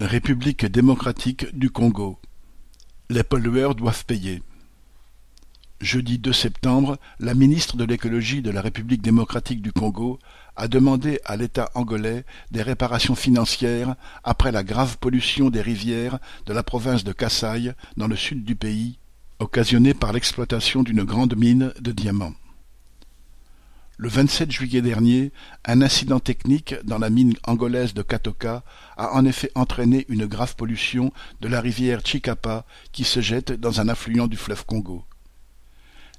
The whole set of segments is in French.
République démocratique du Congo. Les pollueurs doivent payer. Jeudi 2 septembre, la ministre de l'écologie de la République démocratique du Congo a demandé à l'État angolais des réparations financières après la grave pollution des rivières de la province de Kasaï dans le sud du pays, occasionnée par l'exploitation d'une grande mine de diamants. Le 27 juillet dernier, un incident technique dans la mine angolaise de Katoka a en effet entraîné une grave pollution de la rivière Chikapa qui se jette dans un affluent du fleuve Congo.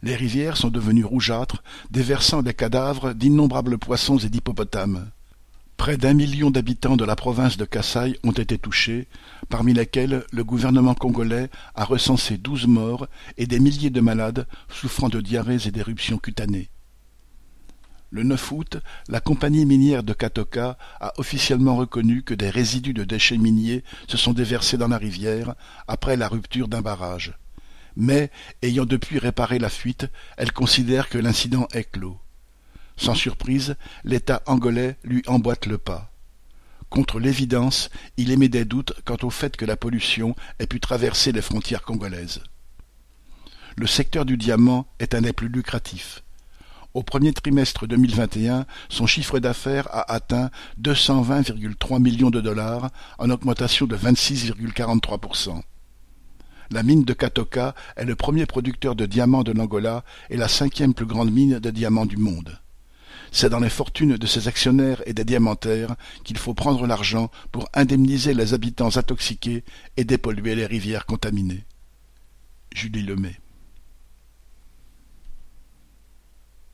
Les rivières sont devenues rougeâtres, déversant des cadavres d'innombrables poissons et d'hippopotames. Près d'un million d'habitants de la province de Kasaï ont été touchés, parmi lesquels le gouvernement congolais a recensé douze morts et des milliers de malades souffrant de diarrhées et d'éruptions cutanées. Le 9 août, la compagnie minière de Katoka a officiellement reconnu que des résidus de déchets miniers se sont déversés dans la rivière après la rupture d'un barrage. Mais, ayant depuis réparé la fuite, elle considère que l'incident est clos. Sans surprise, l'État angolais lui emboîte le pas. Contre l'évidence, il émet des doutes quant au fait que la pollution ait pu traverser les frontières congolaises. Le secteur du diamant est un des plus lucratifs. Au premier trimestre 2021, son chiffre d'affaires a atteint 220,3 millions de dollars, en augmentation de 26,43%. La mine de Katoka est le premier producteur de diamants de l'Angola et la cinquième plus grande mine de diamants du monde. C'est dans les fortunes de ses actionnaires et des diamantaires qu'il faut prendre l'argent pour indemniser les habitants intoxiqués et dépolluer les rivières contaminées. Julie Lemay